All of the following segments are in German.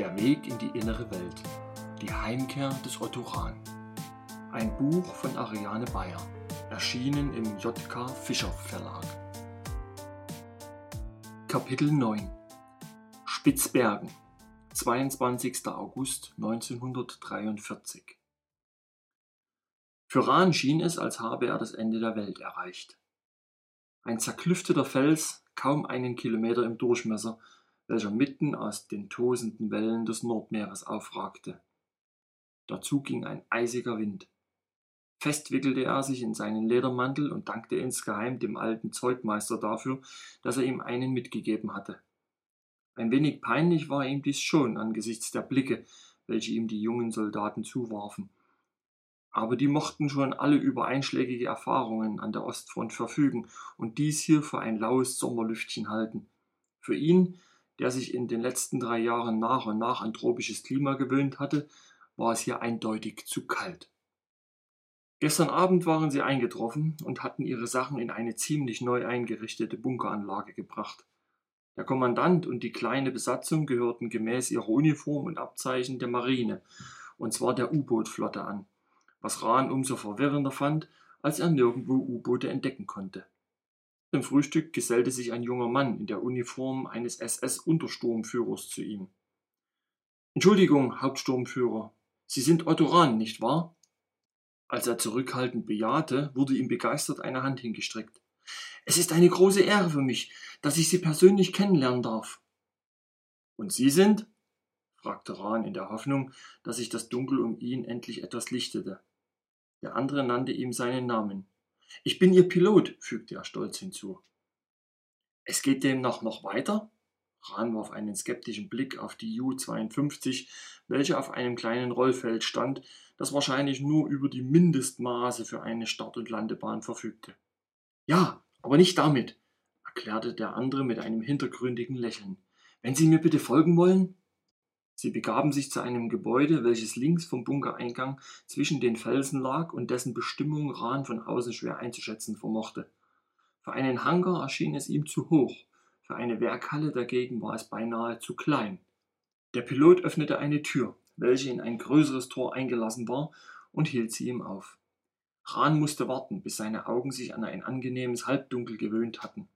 Der Weg in die innere Welt. Die Heimkehr des Otto Rahn. Ein Buch von Ariane Bayer. Erschienen im JK Fischer Verlag. Kapitel 9 Spitzbergen. 22. August 1943. Für Rahn schien es, als habe er das Ende der Welt erreicht. Ein zerklüfteter Fels, kaum einen Kilometer im Durchmesser, welcher mitten aus den tosenden Wellen des Nordmeeres aufragte. Dazu ging ein eisiger Wind. Fest wickelte er sich in seinen Ledermantel und dankte insgeheim dem alten Zeugmeister dafür, dass er ihm einen mitgegeben hatte. Ein wenig peinlich war ihm dies schon angesichts der Blicke, welche ihm die jungen Soldaten zuwarfen. Aber die mochten schon alle über einschlägige Erfahrungen an der Ostfront verfügen und dies hier für ein laues Sommerlüftchen halten. Für ihn der sich in den letzten drei Jahren nach und nach an tropisches Klima gewöhnt hatte, war es hier eindeutig zu kalt. Gestern Abend waren sie eingetroffen und hatten ihre Sachen in eine ziemlich neu eingerichtete Bunkeranlage gebracht. Der Kommandant und die kleine Besatzung gehörten gemäß ihrer Uniform und Abzeichen der Marine, und zwar der U-Boot-Flotte an, was Rahn umso verwirrender fand, als er nirgendwo U-Boote entdecken konnte. Zum Frühstück gesellte sich ein junger Mann in der Uniform eines SS-Untersturmführers zu ihm. Entschuldigung, Hauptsturmführer, Sie sind Otto Rahn, nicht wahr? Als er zurückhaltend bejahte, wurde ihm begeistert eine Hand hingestreckt. Es ist eine große Ehre für mich, dass ich Sie persönlich kennenlernen darf. Und Sie sind? fragte Rahn in der Hoffnung, dass sich das Dunkel um ihn endlich etwas lichtete. Der andere nannte ihm seinen Namen. Ich bin Ihr Pilot, fügte er stolz hinzu. Es geht demnach noch weiter? Rahn warf einen skeptischen Blick auf die U-52, welche auf einem kleinen Rollfeld stand, das wahrscheinlich nur über die Mindestmaße für eine Start- und Landebahn verfügte. Ja, aber nicht damit, erklärte der andere mit einem hintergründigen Lächeln. Wenn Sie mir bitte folgen wollen? Sie begaben sich zu einem Gebäude, welches links vom Bunkereingang zwischen den Felsen lag und dessen Bestimmung Rahn von außen schwer einzuschätzen vermochte. Für einen Hangar erschien es ihm zu hoch, für eine Werkhalle dagegen war es beinahe zu klein. Der Pilot öffnete eine Tür, welche in ein größeres Tor eingelassen war, und hielt sie ihm auf. Rahn musste warten, bis seine Augen sich an ein angenehmes Halbdunkel gewöhnt hatten.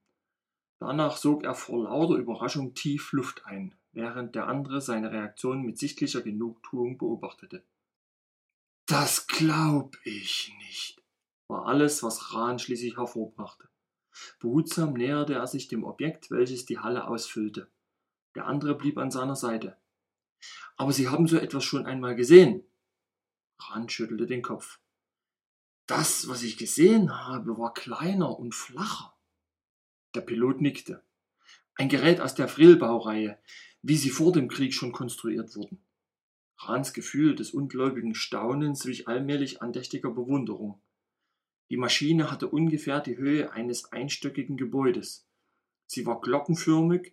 Danach sog er vor lauter Überraschung tief Luft ein, während der andere seine Reaktion mit sichtlicher Genugtuung beobachtete. Das glaub ich nicht, war alles, was Rahn schließlich hervorbrachte. Behutsam näherte er sich dem Objekt, welches die Halle ausfüllte. Der andere blieb an seiner Seite. Aber Sie haben so etwas schon einmal gesehen. Rahn schüttelte den Kopf. Das, was ich gesehen habe, war kleiner und flacher. Der Pilot nickte. Ein Gerät aus der Frillbaureihe, wie sie vor dem Krieg schon konstruiert wurden. Rahns Gefühl des ungläubigen Staunens wich allmählich andächtiger Bewunderung. Die Maschine hatte ungefähr die Höhe eines einstöckigen Gebäudes. Sie war glockenförmig,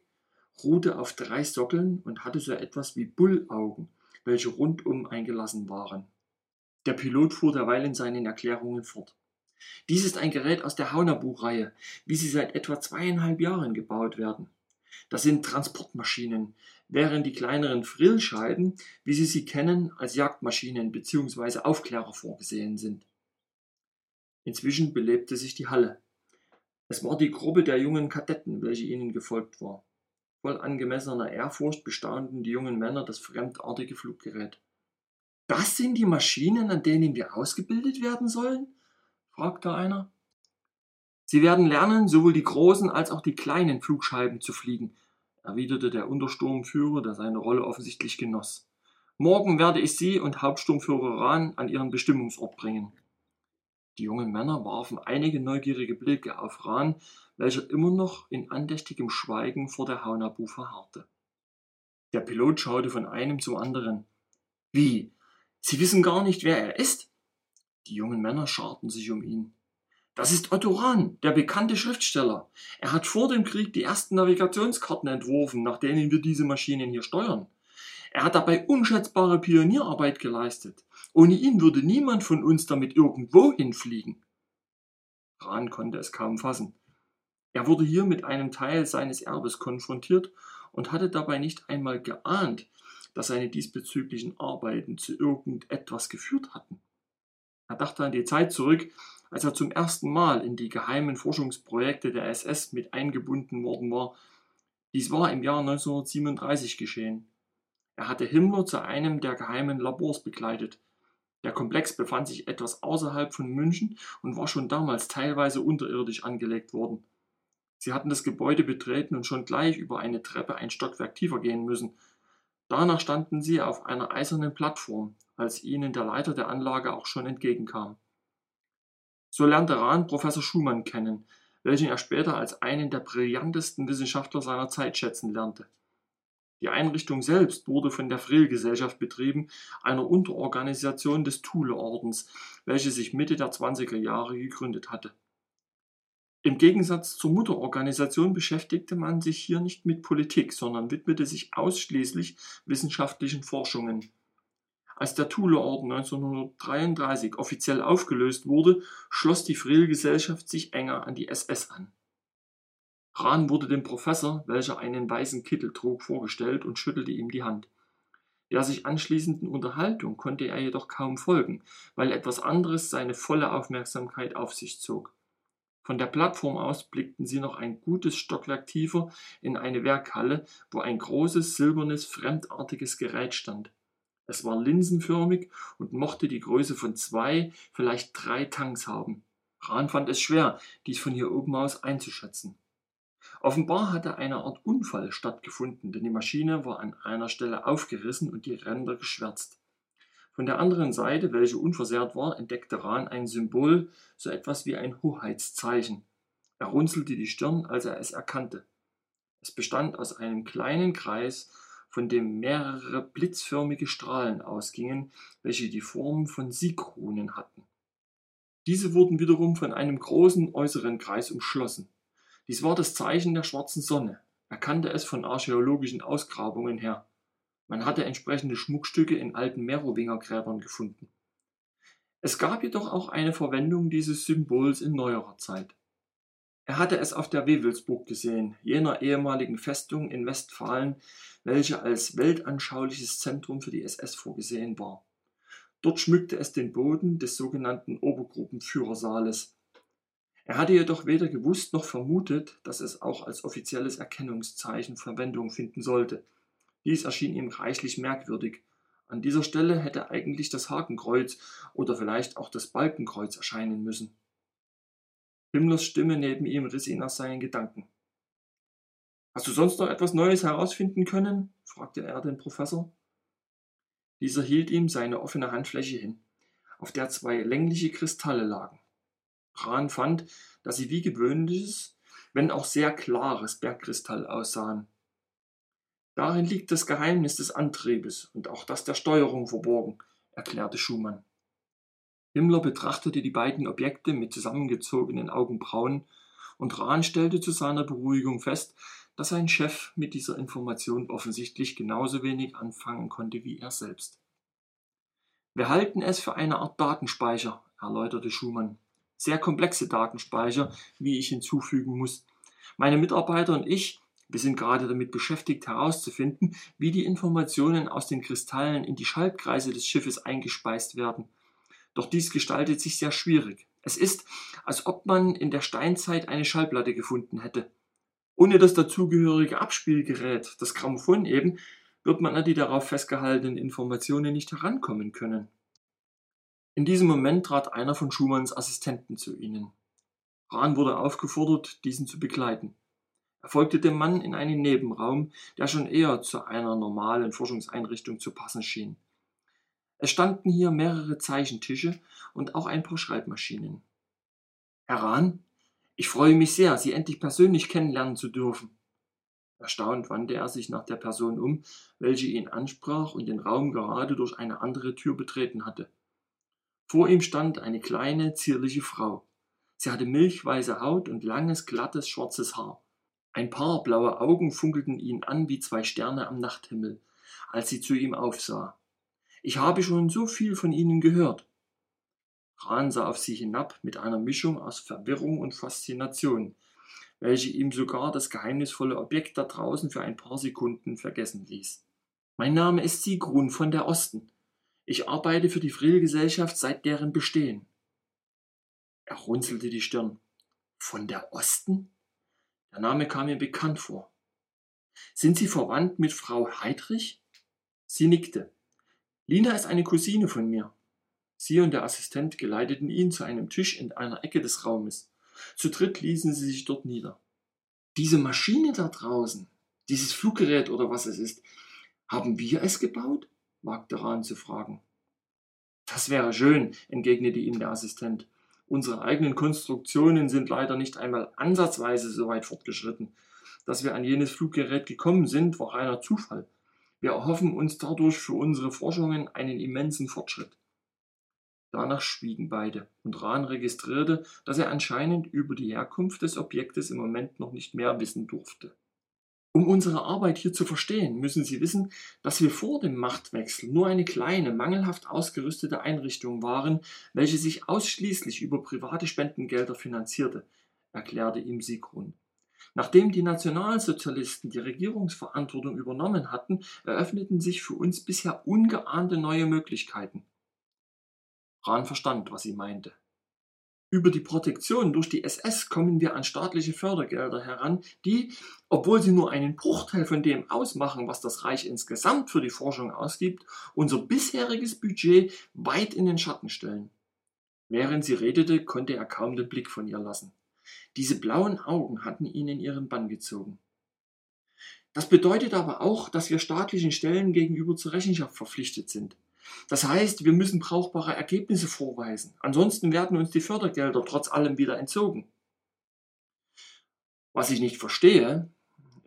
ruhte auf drei Sockeln und hatte so etwas wie Bullaugen, welche rundum eingelassen waren. Der Pilot fuhr derweil in seinen Erklärungen fort. Dies ist ein Gerät aus der Haunerbuchreihe, wie sie seit etwa zweieinhalb Jahren gebaut werden. Das sind Transportmaschinen, während die kleineren Frillscheiben, wie Sie sie kennen, als Jagdmaschinen bzw. Aufklärer vorgesehen sind. Inzwischen belebte sich die Halle. Es war die Gruppe der jungen Kadetten, welche ihnen gefolgt war. Voll angemessener Ehrfurcht bestaunten die jungen Männer das fremdartige Fluggerät. Das sind die Maschinen, an denen wir ausgebildet werden sollen? Fragte einer. Sie werden lernen, sowohl die großen als auch die kleinen Flugscheiben zu fliegen, erwiderte der Untersturmführer, der seine Rolle offensichtlich genoss. Morgen werde ich Sie und Hauptsturmführer Rahn an Ihren Bestimmungsort bringen. Die jungen Männer warfen einige neugierige Blicke auf Rahn, welcher immer noch in andächtigem Schweigen vor der Haunabu verharrte. Der Pilot schaute von einem zum anderen. Wie? Sie wissen gar nicht, wer er ist? Die jungen Männer scharten sich um ihn. Das ist Otto Rahn, der bekannte Schriftsteller. Er hat vor dem Krieg die ersten Navigationskarten entworfen, nach denen wir diese Maschinen hier steuern. Er hat dabei unschätzbare Pionierarbeit geleistet. Ohne ihn würde niemand von uns damit irgendwo hinfliegen. Rahn konnte es kaum fassen. Er wurde hier mit einem Teil seines Erbes konfrontiert und hatte dabei nicht einmal geahnt, dass seine diesbezüglichen Arbeiten zu irgendetwas geführt hatten. Er dachte an die Zeit zurück, als er zum ersten Mal in die geheimen Forschungsprojekte der SS mit eingebunden worden war. Dies war im Jahr 1937 geschehen. Er hatte Himmler zu einem der geheimen Labors begleitet. Der Komplex befand sich etwas außerhalb von München und war schon damals teilweise unterirdisch angelegt worden. Sie hatten das Gebäude betreten und schon gleich über eine Treppe ein Stockwerk tiefer gehen müssen. Danach standen sie auf einer eisernen Plattform, als ihnen der Leiter der Anlage auch schon entgegenkam. So lernte Rahn Professor Schumann kennen, welchen er später als einen der brillantesten Wissenschaftler seiner Zeit schätzen lernte. Die Einrichtung selbst wurde von der Frill-Gesellschaft betrieben, einer Unterorganisation des Thule-Ordens, welche sich Mitte der 20er Jahre gegründet hatte. Im Gegensatz zur Mutterorganisation beschäftigte man sich hier nicht mit Politik, sondern widmete sich ausschließlich wissenschaftlichen Forschungen. Als der Thule-Orden 1933 offiziell aufgelöst wurde, schloss die Frill-Gesellschaft sich enger an die SS an. Rahn wurde dem Professor, welcher einen weißen Kittel trug, vorgestellt und schüttelte ihm die Hand. Der sich anschließenden Unterhaltung konnte er jedoch kaum folgen, weil etwas anderes seine volle Aufmerksamkeit auf sich zog. Von der Plattform aus blickten sie noch ein gutes Stockwerk tiefer in eine Werkhalle, wo ein großes silbernes, fremdartiges Gerät stand. Es war linsenförmig und mochte die Größe von zwei, vielleicht drei Tanks haben. Rahn fand es schwer, dies von hier oben aus einzuschätzen. Offenbar hatte eine Art Unfall stattgefunden, denn die Maschine war an einer Stelle aufgerissen und die Ränder geschwärzt. Von der anderen Seite, welche unversehrt war, entdeckte Rahn ein Symbol, so etwas wie ein Hoheitszeichen. Er runzelte die Stirn, als er es erkannte. Es bestand aus einem kleinen Kreis von dem mehrere blitzförmige Strahlen ausgingen, welche die Form von Siegrunen hatten. Diese wurden wiederum von einem großen äußeren Kreis umschlossen. Dies war das Zeichen der schwarzen Sonne. Er kannte es von archäologischen Ausgrabungen her. Man hatte entsprechende Schmuckstücke in alten Merowingergräbern gefunden. Es gab jedoch auch eine Verwendung dieses Symbols in neuerer Zeit. Er hatte es auf der Wewelsburg gesehen, jener ehemaligen Festung in Westfalen, welche als weltanschauliches Zentrum für die SS vorgesehen war. Dort schmückte es den Boden des sogenannten Obergruppenführersaales. Er hatte jedoch weder gewusst noch vermutet, dass es auch als offizielles Erkennungszeichen Verwendung finden sollte. Dies erschien ihm reichlich merkwürdig. An dieser Stelle hätte eigentlich das Hakenkreuz oder vielleicht auch das Balkenkreuz erscheinen müssen. Himmlers Stimme neben ihm riss ihn aus seinen Gedanken. Hast du sonst noch etwas Neues herausfinden können? fragte er den Professor. Dieser hielt ihm seine offene Handfläche hin, auf der zwei längliche Kristalle lagen. Rahn fand, dass sie wie gewöhnliches, wenn auch sehr klares Bergkristall aussahen. Darin liegt das Geheimnis des Antriebes und auch das der Steuerung verborgen, erklärte Schumann. Himmler betrachtete die beiden Objekte mit zusammengezogenen Augenbrauen und Rahn stellte zu seiner Beruhigung fest, dass sein Chef mit dieser Information offensichtlich genauso wenig anfangen konnte wie er selbst. Wir halten es für eine Art Datenspeicher, erläuterte Schumann. Sehr komplexe Datenspeicher, wie ich hinzufügen muss. Meine Mitarbeiter und ich, wir sind gerade damit beschäftigt herauszufinden, wie die Informationen aus den Kristallen in die Schaltkreise des Schiffes eingespeist werden. Doch dies gestaltet sich sehr schwierig. Es ist, als ob man in der Steinzeit eine Schallplatte gefunden hätte. Ohne das dazugehörige Abspielgerät, das Grammophon eben, wird man an die darauf festgehaltenen Informationen nicht herankommen können. In diesem Moment trat einer von Schumanns Assistenten zu ihnen. Rahn wurde aufgefordert, diesen zu begleiten. Er folgte dem Mann in einen Nebenraum, der schon eher zu einer normalen Forschungseinrichtung zu passen schien. Es standen hier mehrere Zeichentische und auch ein paar Schreibmaschinen. Herr Rahn, ich freue mich sehr, Sie endlich persönlich kennenlernen zu dürfen. Erstaunt wandte er sich nach der Person um, welche ihn ansprach und den Raum gerade durch eine andere Tür betreten hatte. Vor ihm stand eine kleine, zierliche Frau. Sie hatte milchweiße Haut und langes, glattes, schwarzes Haar. Ein paar blaue Augen funkelten ihn an wie zwei Sterne am Nachthimmel, als sie zu ihm aufsah. Ich habe schon so viel von Ihnen gehört. Rahn sah auf sie hinab mit einer Mischung aus Verwirrung und Faszination, welche ihm sogar das geheimnisvolle Objekt da draußen für ein paar Sekunden vergessen ließ. Mein Name ist Sigrun von der Osten. Ich arbeite für die Friedel-Gesellschaft seit deren Bestehen. Er runzelte die Stirn. Von der Osten? Der Name kam mir bekannt vor. Sind Sie verwandt mit Frau Heidrich? Sie nickte. Lina ist eine Cousine von mir. Sie und der Assistent geleiteten ihn zu einem Tisch in einer Ecke des Raumes. Zu dritt ließen sie sich dort nieder. Diese Maschine da draußen, dieses Fluggerät oder was es ist, haben wir es gebaut? wagte Rahn zu fragen. Das wäre schön, entgegnete ihm der Assistent. Unsere eigenen Konstruktionen sind leider nicht einmal ansatzweise so weit fortgeschritten. Dass wir an jenes Fluggerät gekommen sind, war reiner Zufall. Wir erhoffen uns dadurch für unsere Forschungen einen immensen Fortschritt. Danach schwiegen beide, und Rahn registrierte, dass er anscheinend über die Herkunft des Objektes im Moment noch nicht mehr wissen durfte. Um unsere Arbeit hier zu verstehen, müssen Sie wissen, dass wir vor dem Machtwechsel nur eine kleine, mangelhaft ausgerüstete Einrichtung waren, welche sich ausschließlich über private Spendengelder finanzierte, erklärte ihm Sigrun. Nachdem die Nationalsozialisten die Regierungsverantwortung übernommen hatten, eröffneten sich für uns bisher ungeahnte neue Möglichkeiten. Rahn verstand, was sie meinte. Über die Protektion durch die SS kommen wir an staatliche Fördergelder heran, die, obwohl sie nur einen Bruchteil von dem ausmachen, was das Reich insgesamt für die Forschung ausgibt, unser bisheriges Budget weit in den Schatten stellen. Während sie redete, konnte er kaum den Blick von ihr lassen. Diese blauen Augen hatten ihn in ihren Bann gezogen. Das bedeutet aber auch, dass wir staatlichen Stellen gegenüber zur Rechenschaft verpflichtet sind. Das heißt, wir müssen brauchbare Ergebnisse vorweisen. Ansonsten werden uns die Fördergelder trotz allem wieder entzogen. Was ich nicht verstehe,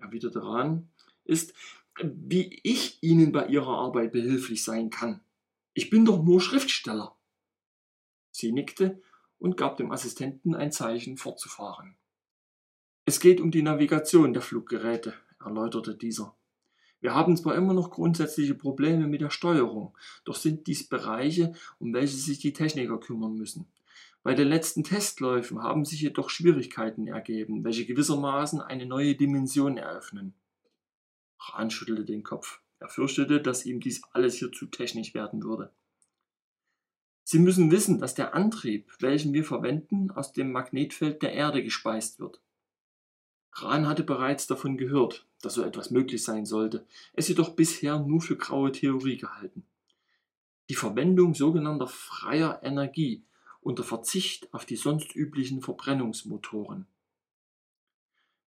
erwiderte Rahn, ist, wie ich Ihnen bei Ihrer Arbeit behilflich sein kann. Ich bin doch nur Schriftsteller. Sie nickte und gab dem Assistenten ein Zeichen, fortzufahren. Es geht um die Navigation der Fluggeräte, erläuterte dieser. Wir haben zwar immer noch grundsätzliche Probleme mit der Steuerung, doch sind dies Bereiche, um welche sich die Techniker kümmern müssen. Bei den letzten Testläufen haben sich jedoch Schwierigkeiten ergeben, welche gewissermaßen eine neue Dimension eröffnen. Rahn schüttelte den Kopf. Er fürchtete, dass ihm dies alles hier zu technisch werden würde. Sie müssen wissen, dass der Antrieb, welchen wir verwenden, aus dem Magnetfeld der Erde gespeist wird. Rahn hatte bereits davon gehört, dass so etwas möglich sein sollte, es jedoch bisher nur für graue Theorie gehalten. Die Verwendung sogenannter freier Energie unter Verzicht auf die sonst üblichen Verbrennungsmotoren.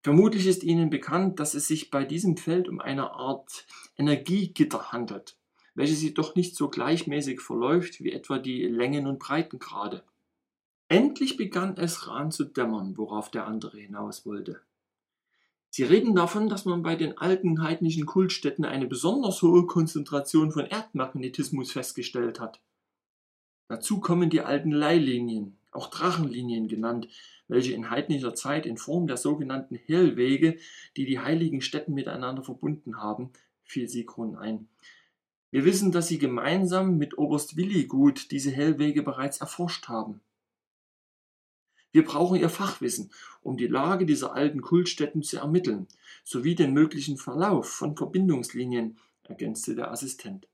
Vermutlich ist Ihnen bekannt, dass es sich bei diesem Feld um eine Art Energiegitter handelt, welches jedoch nicht so gleichmäßig verläuft wie etwa die Längen- und Breitengrade. Endlich begann es Rahn zu dämmern, worauf der andere hinaus wollte. Sie reden davon, dass man bei den alten heidnischen Kultstätten eine besonders hohe Konzentration von Erdmagnetismus festgestellt hat. Dazu kommen die alten Leihlinien, auch Drachenlinien genannt, welche in heidnischer Zeit in Form der sogenannten Hellwege, die die heiligen Städten miteinander verbunden haben, fiel Sigrun ein. Wir wissen, dass sie gemeinsam mit Oberst Willigut diese Hellwege bereits erforscht haben. Wir brauchen Ihr Fachwissen, um die Lage dieser alten Kultstätten zu ermitteln, sowie den möglichen Verlauf von Verbindungslinien, ergänzte der Assistent.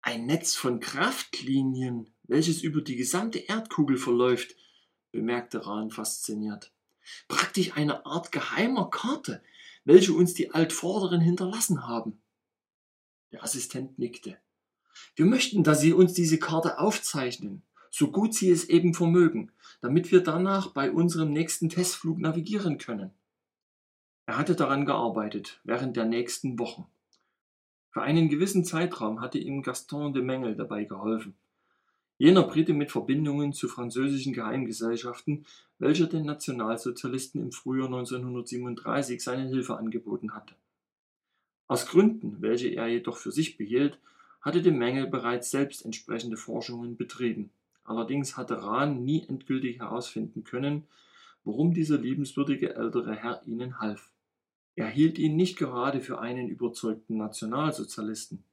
Ein Netz von Kraftlinien, welches über die gesamte Erdkugel verläuft, bemerkte Rahn fasziniert. Praktisch eine Art geheimer Karte, welche uns die Altvorderen hinterlassen haben. Der Assistent nickte. Wir möchten, dass Sie uns diese Karte aufzeichnen, so gut Sie es eben vermögen, damit wir danach bei unserem nächsten Testflug navigieren können. Er hatte daran gearbeitet, während der nächsten Wochen. Für einen gewissen Zeitraum hatte ihm Gaston de Mengel dabei geholfen. Jener Brite mit Verbindungen zu französischen Geheimgesellschaften, welcher den Nationalsozialisten im Frühjahr 1937 seine Hilfe angeboten hatte. Aus Gründen, welche er jedoch für sich behielt, hatte de Mengel bereits selbst entsprechende Forschungen betrieben. Allerdings hatte Rahn nie endgültig herausfinden können, warum dieser liebenswürdige ältere Herr ihnen half. Er hielt ihn nicht gerade für einen überzeugten Nationalsozialisten.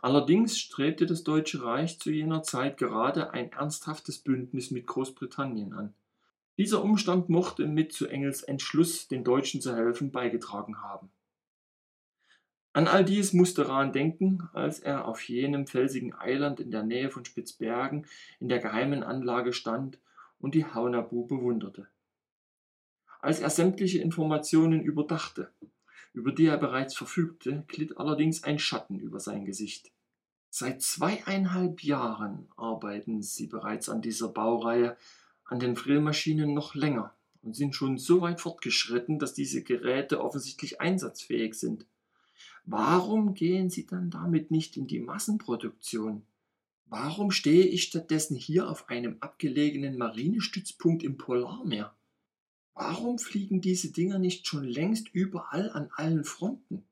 Allerdings strebte das Deutsche Reich zu jener Zeit gerade ein ernsthaftes Bündnis mit Großbritannien an. Dieser Umstand mochte mit zu Engels Entschluss, den Deutschen zu helfen, beigetragen haben. An all dies musste Rahn denken, als er auf jenem felsigen Eiland in der Nähe von Spitzbergen in der geheimen Anlage stand und die Haunabu bewunderte. Als er sämtliche Informationen überdachte, über die er bereits verfügte, glitt allerdings ein Schatten über sein Gesicht. Seit zweieinhalb Jahren arbeiten sie bereits an dieser Baureihe, an den Frillmaschinen noch länger und sind schon so weit fortgeschritten, dass diese Geräte offensichtlich einsatzfähig sind. Warum gehen sie dann damit nicht in die Massenproduktion? Warum stehe ich stattdessen hier auf einem abgelegenen Marinestützpunkt im Polarmeer? Warum fliegen diese Dinger nicht schon längst überall an allen Fronten?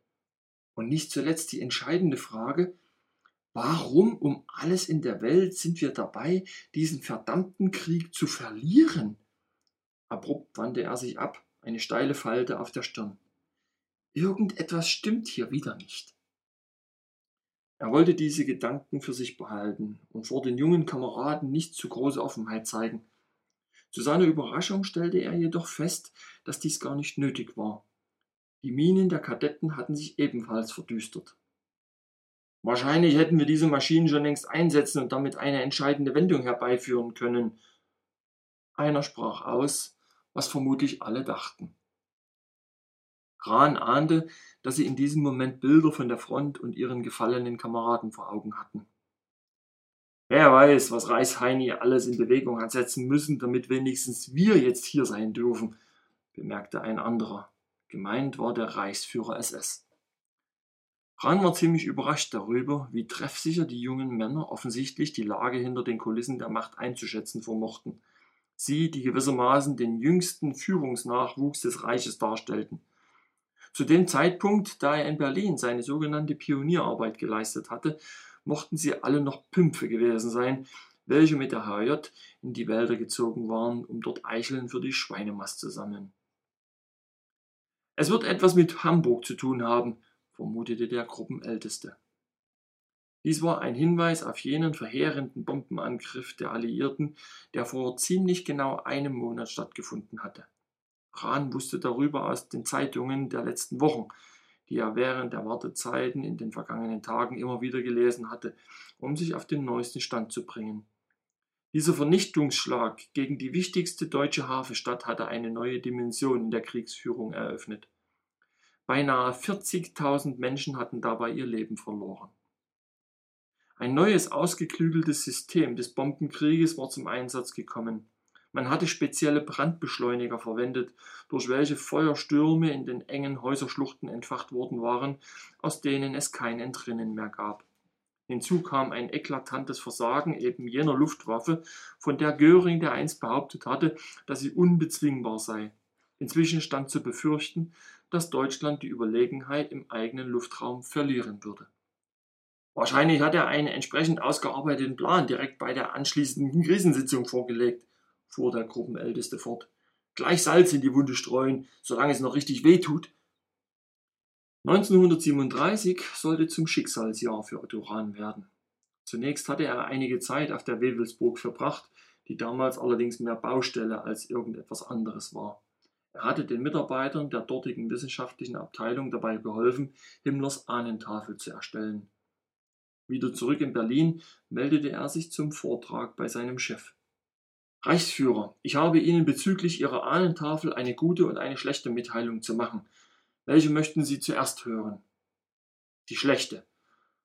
Und nicht zuletzt die entscheidende Frage, warum um alles in der Welt sind wir dabei, diesen verdammten Krieg zu verlieren? Abrupt wandte er sich ab, eine steile Falte auf der Stirn. Irgendetwas stimmt hier wieder nicht. Er wollte diese Gedanken für sich behalten und vor den jungen Kameraden nicht zu große Offenheit zeigen. Zu seiner Überraschung stellte er jedoch fest, dass dies gar nicht nötig war. Die Minen der Kadetten hatten sich ebenfalls verdüstert. Wahrscheinlich hätten wir diese Maschinen schon längst einsetzen und damit eine entscheidende Wendung herbeiführen können. Einer sprach aus, was vermutlich alle dachten. Rahn ahnte, dass sie in diesem Moment Bilder von der Front und ihren gefallenen Kameraden vor Augen hatten. Wer weiß, was Reisheini alles in Bewegung hat setzen müssen, damit wenigstens wir jetzt hier sein dürfen, bemerkte ein anderer. Gemeint war der Reichsführer SS. Rahn war ziemlich überrascht darüber, wie treffsicher die jungen Männer offensichtlich die Lage hinter den Kulissen der Macht einzuschätzen vermochten. Sie, die gewissermaßen den jüngsten Führungsnachwuchs des Reiches darstellten. Zu dem Zeitpunkt, da er in Berlin seine sogenannte Pionierarbeit geleistet hatte, mochten sie alle noch Pümpfe gewesen sein, welche mit der HJ in die Wälder gezogen waren, um dort Eicheln für die Schweinemast zu sammeln. Es wird etwas mit Hamburg zu tun haben, vermutete der Gruppenälteste. Dies war ein Hinweis auf jenen verheerenden Bombenangriff der Alliierten, der vor ziemlich genau einem Monat stattgefunden hatte. Rahn wusste darüber aus den Zeitungen der letzten Wochen, die er während der Wartezeiten in den vergangenen Tagen immer wieder gelesen hatte, um sich auf den neuesten Stand zu bringen. Dieser Vernichtungsschlag gegen die wichtigste deutsche Hafenstadt hatte eine neue Dimension in der Kriegsführung eröffnet. Beinahe 40.000 Menschen hatten dabei ihr Leben verloren. Ein neues, ausgeklügeltes System des Bombenkrieges war zum Einsatz gekommen. Man hatte spezielle Brandbeschleuniger verwendet, durch welche Feuerstürme in den engen Häuserschluchten entfacht worden waren, aus denen es kein Entrinnen mehr gab. Hinzu kam ein eklatantes Versagen eben jener Luftwaffe, von der Göring der einst behauptet hatte, dass sie unbezwingbar sei. Inzwischen stand zu befürchten, dass Deutschland die Überlegenheit im eigenen Luftraum verlieren würde. Wahrscheinlich hat er einen entsprechend ausgearbeiteten Plan direkt bei der anschließenden Krisensitzung vorgelegt fuhr der Gruppenälteste fort. Gleich Salz in die Wunde streuen, solange es noch richtig weh tut. 1937 sollte zum Schicksalsjahr für Otto Rahn werden. Zunächst hatte er einige Zeit auf der Wewelsburg verbracht, die damals allerdings mehr Baustelle als irgendetwas anderes war. Er hatte den Mitarbeitern der dortigen wissenschaftlichen Abteilung dabei geholfen, Himmlers Ahnentafel zu erstellen. Wieder zurück in Berlin meldete er sich zum Vortrag bei seinem Chef. Reichsführer, ich habe Ihnen bezüglich Ihrer Ahnentafel eine gute und eine schlechte Mitteilung zu machen. Welche möchten Sie zuerst hören? Die schlechte.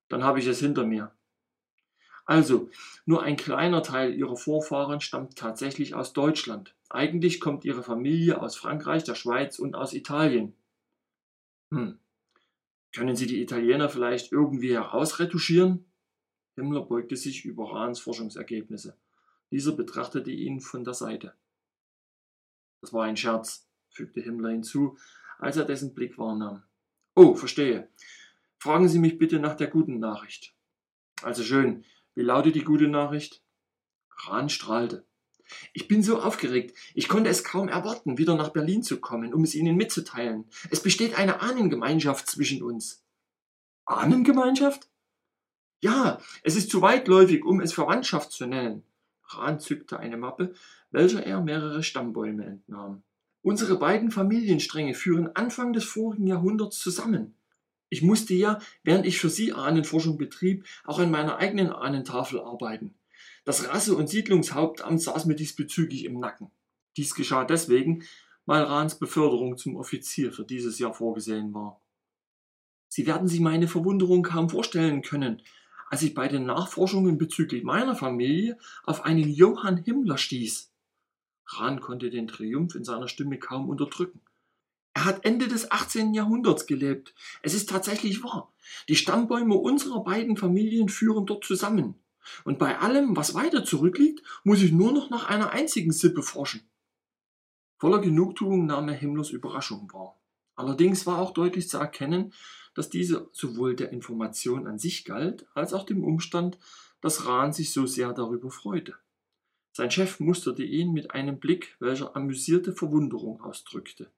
Dann habe ich es hinter mir. Also, nur ein kleiner Teil Ihrer Vorfahren stammt tatsächlich aus Deutschland. Eigentlich kommt Ihre Familie aus Frankreich, der Schweiz und aus Italien. Hm. Können Sie die Italiener vielleicht irgendwie herausretuschieren? Himmler beugte sich über Rahns Forschungsergebnisse. Dieser betrachtete ihn von der Seite. Das war ein Scherz, fügte Himmler hinzu, als er dessen Blick wahrnahm. Oh, verstehe. Fragen Sie mich bitte nach der guten Nachricht. Also schön. Wie lautet die gute Nachricht? Rahn strahlte. Ich bin so aufgeregt. Ich konnte es kaum erwarten, wieder nach Berlin zu kommen, um es Ihnen mitzuteilen. Es besteht eine Ahnengemeinschaft zwischen uns. Ahnengemeinschaft? Ja, es ist zu weitläufig, um es Verwandtschaft zu nennen. Rahn zückte eine Mappe, welcher er mehrere Stammbäume entnahm. Unsere beiden Familienstränge führen Anfang des vorigen Jahrhunderts zusammen. Ich musste ja, während ich für Sie Ahnenforschung betrieb, auch an meiner eigenen Ahnentafel arbeiten. Das Rasse- und Siedlungshauptamt saß mir diesbezüglich im Nacken. Dies geschah deswegen, weil Rahns Beförderung zum Offizier für dieses Jahr vorgesehen war. Sie werden sich meine Verwunderung kaum vorstellen können, als ich bei den Nachforschungen bezüglich meiner Familie auf einen Johann Himmler stieß. Rahn konnte den Triumph in seiner Stimme kaum unterdrücken. Er hat Ende des 18. Jahrhunderts gelebt. Es ist tatsächlich wahr. Die Stammbäume unserer beiden Familien führen dort zusammen. Und bei allem, was weiter zurückliegt, muss ich nur noch nach einer einzigen Sippe forschen. Voller Genugtuung nahm er Himmlers Überraschung wahr. Allerdings war auch deutlich zu erkennen, dass diese sowohl der Information an sich galt, als auch dem Umstand, dass Rahn sich so sehr darüber freute. Sein Chef musterte ihn mit einem Blick, welcher amüsierte Verwunderung ausdrückte.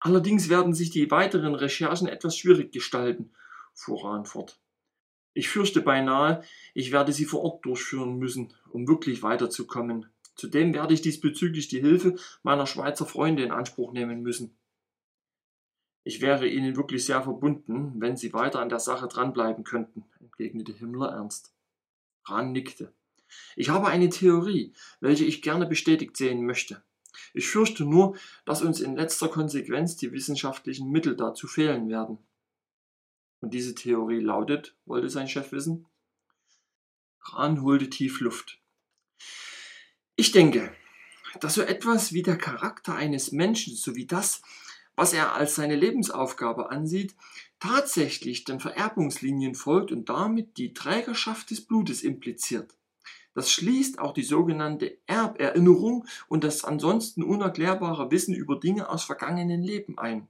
Allerdings werden sich die weiteren Recherchen etwas schwierig gestalten, fuhr Rahn fort. Ich fürchte beinahe, ich werde sie vor Ort durchführen müssen, um wirklich weiterzukommen. Zudem werde ich diesbezüglich die Hilfe meiner Schweizer Freunde in Anspruch nehmen müssen. Ich wäre Ihnen wirklich sehr verbunden, wenn Sie weiter an der Sache dranbleiben könnten, entgegnete Himmler ernst. Rahn nickte. Ich habe eine Theorie, welche ich gerne bestätigt sehen möchte. Ich fürchte nur, dass uns in letzter Konsequenz die wissenschaftlichen Mittel dazu fehlen werden. Und diese Theorie lautet, wollte sein Chef wissen. Rahn holte tief Luft. Ich denke, dass so etwas wie der Charakter eines Menschen sowie das, was er als seine Lebensaufgabe ansieht, tatsächlich den Vererbungslinien folgt und damit die Trägerschaft des Blutes impliziert. Das schließt auch die sogenannte Erberinnerung und das ansonsten unerklärbare Wissen über Dinge aus vergangenen Leben ein.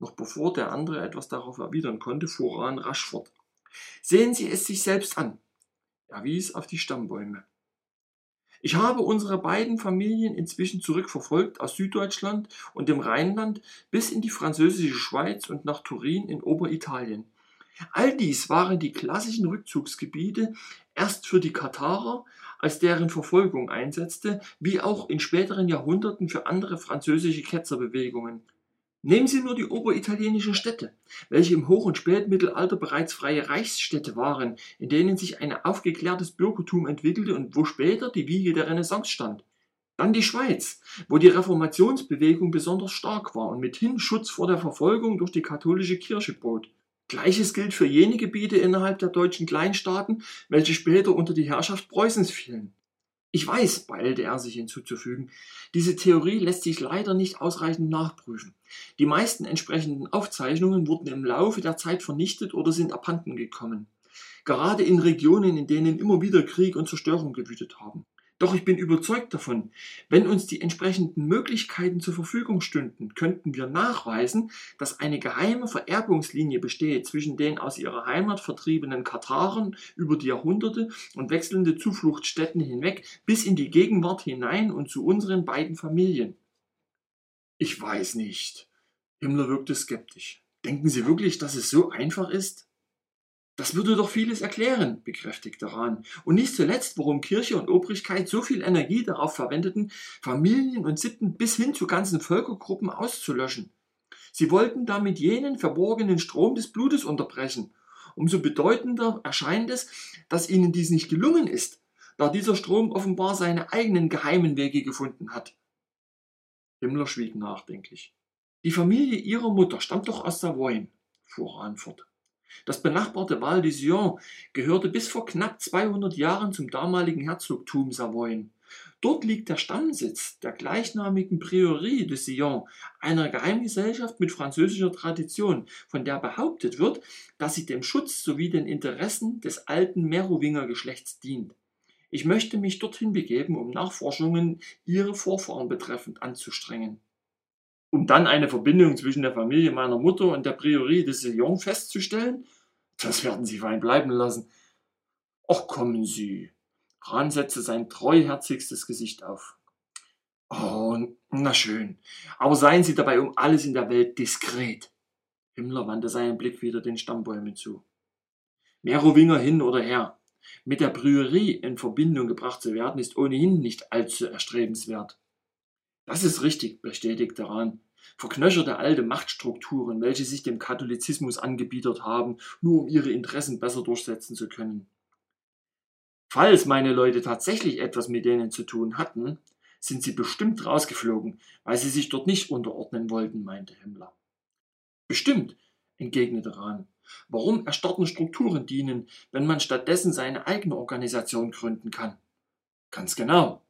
Noch bevor der andere etwas darauf erwidern konnte, fuhr Rahn rasch fort. Sehen Sie es sich selbst an. Er wies auf die Stammbäume. Ich habe unsere beiden Familien inzwischen zurückverfolgt aus Süddeutschland und dem Rheinland bis in die französische Schweiz und nach Turin in Oberitalien. All dies waren die klassischen Rückzugsgebiete erst für die Katharer, als deren Verfolgung einsetzte, wie auch in späteren Jahrhunderten für andere französische Ketzerbewegungen. Nehmen Sie nur die oberitalienischen Städte, welche im Hoch- und Spätmittelalter bereits freie Reichsstädte waren, in denen sich ein aufgeklärtes Bürgertum entwickelte und wo später die Wiege der Renaissance stand. Dann die Schweiz, wo die Reformationsbewegung besonders stark war und mithin Schutz vor der Verfolgung durch die katholische Kirche bot. Gleiches gilt für jene Gebiete innerhalb der deutschen Kleinstaaten, welche später unter die Herrschaft Preußens fielen. Ich weiß, beeilte er sich hinzuzufügen, diese Theorie lässt sich leider nicht ausreichend nachprüfen. Die meisten entsprechenden Aufzeichnungen wurden im Laufe der Zeit vernichtet oder sind abhanden gekommen. Gerade in Regionen, in denen immer wieder Krieg und Zerstörung gewütet haben. Doch ich bin überzeugt davon, wenn uns die entsprechenden Möglichkeiten zur Verfügung stünden, könnten wir nachweisen, dass eine geheime Vererbungslinie besteht zwischen den aus ihrer Heimat vertriebenen Kataren über die Jahrhunderte und wechselnde Zufluchtsstätten hinweg bis in die Gegenwart hinein und zu unseren beiden Familien. Ich weiß nicht. Himmler wirkte skeptisch. Denken Sie wirklich, dass es so einfach ist? Das würde doch vieles erklären, bekräftigte Rahn. Und nicht zuletzt, warum Kirche und Obrigkeit so viel Energie darauf verwendeten, Familien und Sitten bis hin zu ganzen Völkergruppen auszulöschen. Sie wollten damit jenen verborgenen Strom des Blutes unterbrechen. Umso bedeutender erscheint es, dass ihnen dies nicht gelungen ist, da dieser Strom offenbar seine eigenen geheimen Wege gefunden hat. Himmler schwieg nachdenklich. Die Familie ihrer Mutter stammt doch aus Savoyen, fuhr Rahn fort. Das benachbarte Val de Sion gehörte bis vor knapp 200 Jahren zum damaligen Herzogtum Savoyen. Dort liegt der Stammsitz der gleichnamigen Priorie de Sion, einer Geheimgesellschaft mit französischer Tradition, von der behauptet wird, dass sie dem Schutz sowie den Interessen des alten Merowinger-Geschlechts dient. Ich möchte mich dorthin begeben, um Nachforschungen ihre Vorfahren betreffend anzustrengen um dann eine Verbindung zwischen der Familie meiner Mutter und der Priorie de Sillon festzustellen? Das werden Sie fein bleiben lassen. Ach, kommen Sie. Rahn setzte sein treuherzigstes Gesicht auf. Oh, na schön. Aber seien Sie dabei um alles in der Welt diskret. Himmler wandte seinen Blick wieder den Stammbäumen zu. Merowinger hin oder her. Mit der Priorie in Verbindung gebracht zu werden, ist ohnehin nicht allzu erstrebenswert. Das ist richtig, bestätigte Rahn. verknöcherte alte Machtstrukturen, welche sich dem Katholizismus angebietet haben, nur um ihre Interessen besser durchsetzen zu können. Falls meine Leute tatsächlich etwas mit denen zu tun hatten, sind sie bestimmt rausgeflogen, weil sie sich dort nicht unterordnen wollten, meinte Himmler. Bestimmt, entgegnete Rahn. Warum erstarrten Strukturen dienen, wenn man stattdessen seine eigene Organisation gründen kann? Ganz genau.